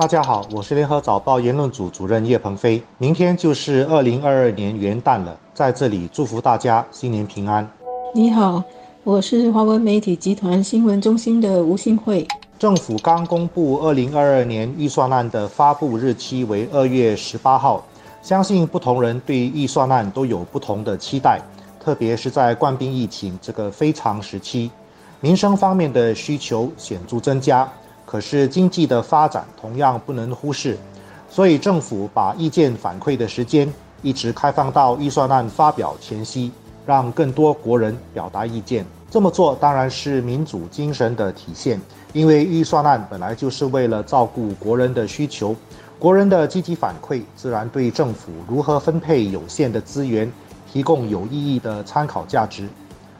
大家好，我是联合早报言论组主任叶鹏飞。明天就是二零二二年元旦了，在这里祝福大家新年平安。你好，我是华文媒体集团新闻中心的吴新慧。政府刚公布二零二二年预算案的发布日期为二月十八号，相信不同人对预算案都有不同的期待，特别是在冠病疫情这个非常时期，民生方面的需求显著增加，可是经济的发展同样不能忽视，所以政府把意见反馈的时间一直开放到预算案发表前夕，让更多国人表达意见。这么做当然是民主精神的体现。因为预算案本来就是为了照顾国人的需求，国人的积极反馈自然对政府如何分配有限的资源提供有意义的参考价值。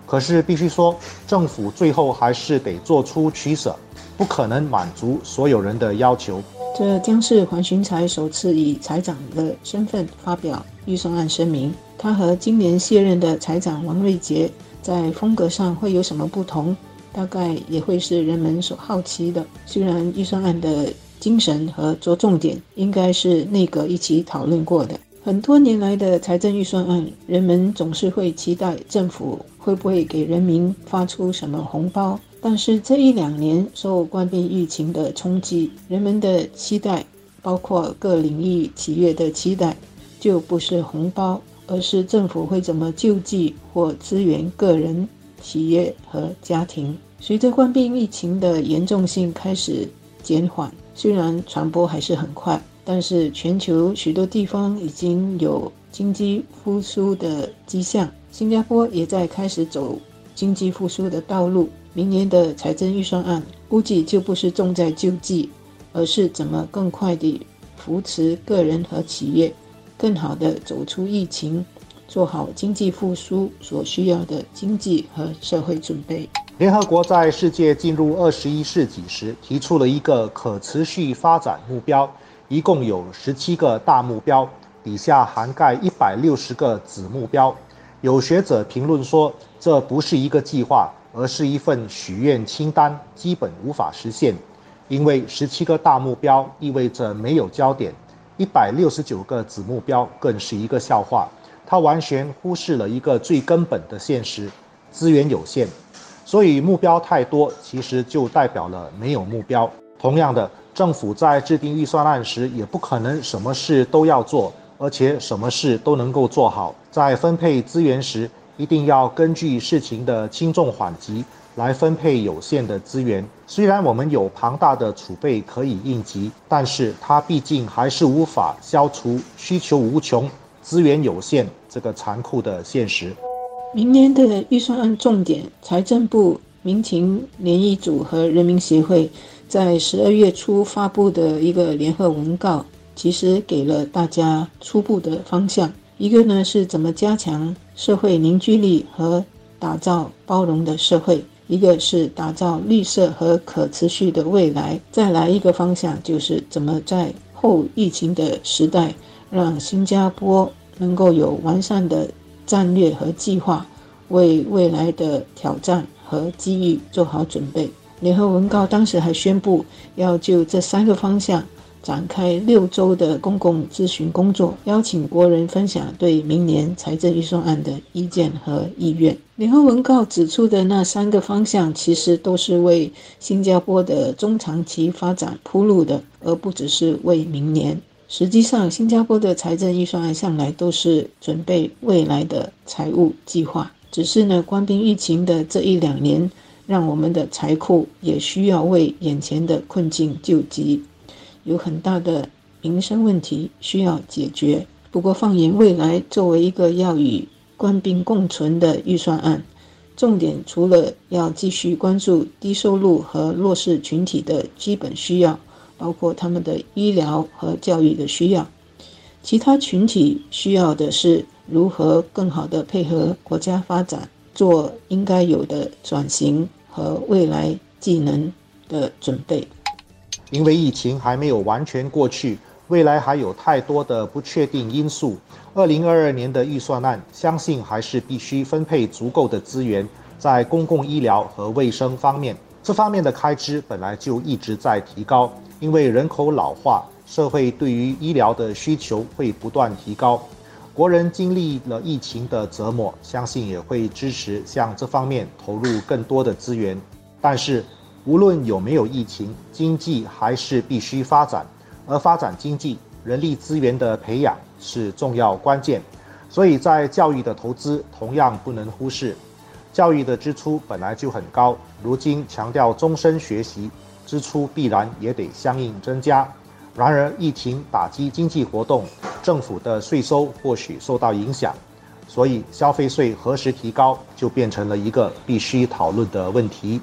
可是必须说，政府最后还是得做出取舍，不可能满足所有人的要求。这将是黄循财首次以财长的身份发表预算案声明。他和今年卸任的财长王瑞杰在风格上会有什么不同？大概也会是人们所好奇的。虽然预算案的精神和着重点应该是内阁一起讨论过的，很多年来的财政预算案，人们总是会期待政府会不会给人民发出什么红包。但是这一两年受冠病疫情的冲击，人们的期待，包括各领域企业的期待，就不是红包，而是政府会怎么救济或支援个人。企业和家庭，随着冠病疫情的严重性开始减缓，虽然传播还是很快，但是全球许多地方已经有经济复苏的迹象。新加坡也在开始走经济复苏的道路。明年的财政预算案估计就不是重在救济，而是怎么更快地扶持个人和企业，更好地走出疫情。做好经济复苏所需要的经济和社会准备。联合国在世界进入二十一世纪时提出了一个可持续发展目标，一共有十七个大目标，底下涵盖一百六十个子目标。有学者评论说，这不是一个计划，而是一份许愿清单，基本无法实现，因为十七个大目标意味着没有焦点，一百六十九个子目标更是一个笑话。他完全忽视了一个最根本的现实：资源有限，所以目标太多，其实就代表了没有目标。同样的，政府在制定预算案时，也不可能什么事都要做，而且什么事都能够做好。在分配资源时，一定要根据事情的轻重缓急来分配有限的资源。虽然我们有庞大的储备可以应急，但是它毕竟还是无法消除需求无穷。资源有限这个残酷的现实。明年的预算案重点，财政部、民情联谊组和人民协会在十二月初发布的一个联合文告，其实给了大家初步的方向。一个呢是怎么加强社会凝聚力和打造包容的社会；一个是打造绿色和可持续的未来。再来一个方向就是怎么在后疫情的时代，让新加坡。能够有完善的战略和计划，为未来的挑战和机遇做好准备。联合文告当时还宣布，要就这三个方向展开六周的公共咨询工作，邀请国人分享对明年财政预算案的意见和意愿。联合文告指出的那三个方向，其实都是为新加坡的中长期发展铺路的，而不只是为明年。实际上，新加坡的财政预算案向来都是准备未来的财务计划。只是呢，官兵疫情的这一两年，让我们的财库也需要为眼前的困境救急，有很大的民生问题需要解决。不过，放眼未来，作为一个要与官兵共存的预算案，重点除了要继续关注低收入和弱势群体的基本需要。包括他们的医疗和教育的需要，其他群体需要的是如何更好的配合国家发展，做应该有的转型和未来技能的准备。因为疫情还没有完全过去，未来还有太多的不确定因素。二零二二年的预算案，相信还是必须分配足够的资源在公共医疗和卫生方面。这方面的开支本来就一直在提高。因为人口老化，社会对于医疗的需求会不断提高。国人经历了疫情的折磨，相信也会支持向这方面投入更多的资源。但是，无论有没有疫情，经济还是必须发展，而发展经济，人力资源的培养是重要关键。所以在教育的投资同样不能忽视。教育的支出本来就很高，如今强调终身学习，支出必然也得相应增加。然而，疫情打击经济活动，政府的税收或许受到影响，所以消费税何时提高，就变成了一个必须讨论的问题。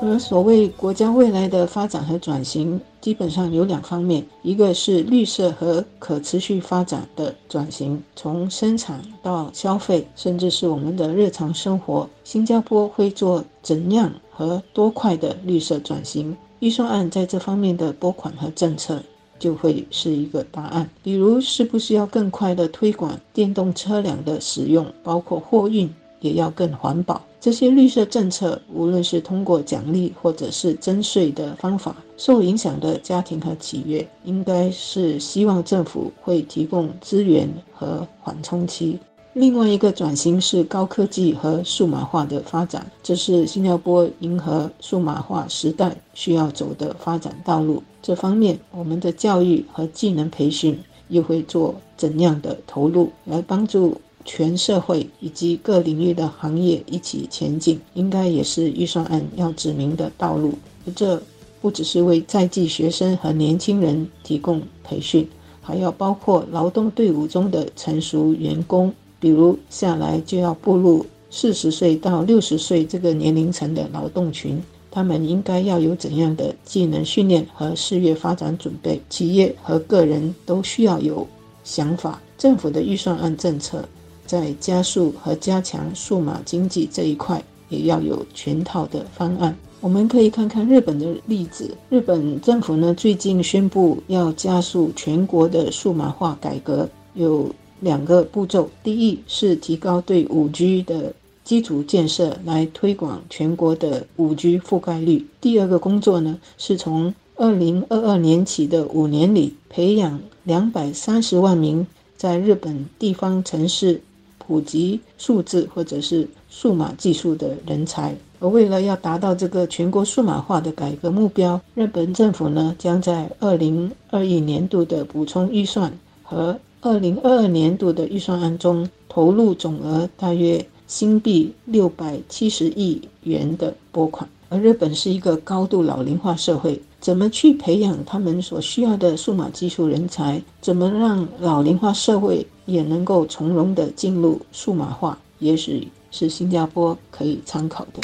而所谓国家未来的发展和转型，基本上有两方面，一个是绿色和可持续发展的转型，从生产到消费，甚至是我们的日常生活，新加坡会做怎样和多快的绿色转型？预算案在这方面的拨款和政策就会是一个答案。比如，是不是要更快的推广电动车辆的使用，包括货运也要更环保？这些绿色政策，无论是通过奖励或者是征税的方法，受影响的家庭和企业，应该是希望政府会提供资源和缓冲期。另外一个转型是高科技和数码化的发展，这是新加坡迎合数码化时代需要走的发展道路。这方面，我们的教育和技能培训又会做怎样的投入，来帮助？全社会以及各领域的行业一起前进，应该也是预算案要指明的道路。而这不只是为在籍学生和年轻人提供培训，还要包括劳动队伍中的成熟员工，比如下来就要步入四十岁到六十岁这个年龄层的劳动群，他们应该要有怎样的技能训练和事业发展准备？企业和个人都需要有想法。政府的预算案政策。在加速和加强数码经济这一块，也要有全套的方案。我们可以看看日本的例子。日本政府呢，最近宣布要加速全国的数码化改革，有两个步骤。第一是提高对五 G 的基础建设，来推广全国的五 G 覆盖率。第二个工作呢，是从二零二二年起的五年里，培养两百三十万名在日本地方城市。普及数字或者是数码技术的人才，而为了要达到这个全国数码化的改革目标，日本政府呢将在二零二一年度的补充预算和二零二二年度的预算案中投入总额大约新币六百七十亿元的拨款。而日本是一个高度老龄化社会，怎么去培养他们所需要的数码技术人才？怎么让老龄化社会？也能够从容地进入数码化，也许是新加坡可以参考的。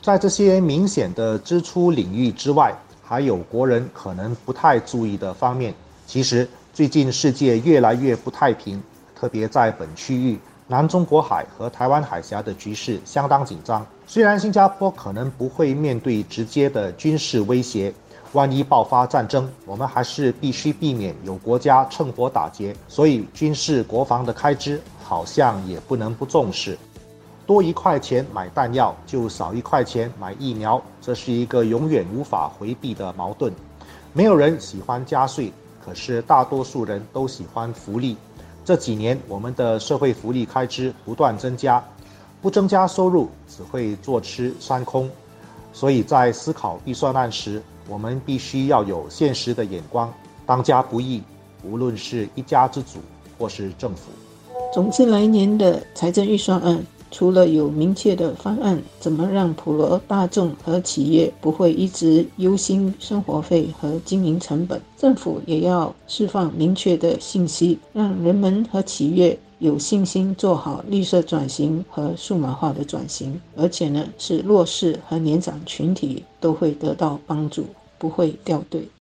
在这些明显的支出领域之外，还有国人可能不太注意的方面。其实最近世界越来越不太平，特别在本区域，南中国海和台湾海峡的局势相当紧张。虽然新加坡可能不会面对直接的军事威胁。万一爆发战争，我们还是必须避免有国家趁火打劫，所以军事国防的开支好像也不能不重视。多一块钱买弹药，就少一块钱买疫苗，这是一个永远无法回避的矛盾。没有人喜欢加税，可是大多数人都喜欢福利。这几年我们的社会福利开支不断增加，不增加收入只会坐吃山空。所以在思考预算案时，我们必须要有现实的眼光，当家不易，无论是一家之主或是政府。总之，来年的财政预算案除了有明确的方案，怎么让普罗大众和企业不会一直忧心生活费和经营成本，政府也要释放明确的信息，让人们和企业有信心做好绿色转型和数码化的转型，而且呢，是弱势和年长群体都会得到帮助。不会掉队。